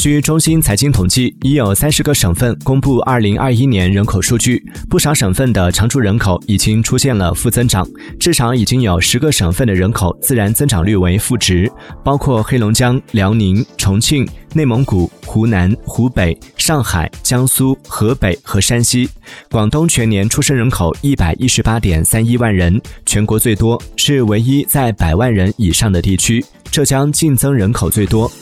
据中新财经统计，已有三十个省份公布二零二一年人口数据，不少省份的常住人口已经出现了负增长，至少已经有十个省份的人口自然增长率为负值，包括黑龙江、辽宁、重庆、内蒙古、湖南、湖北、上海、江苏、河北和山西。广东全年出生人口一百一十八点三一万人，全国最多，是唯一在百万人以上的地区。浙江净增人口最多。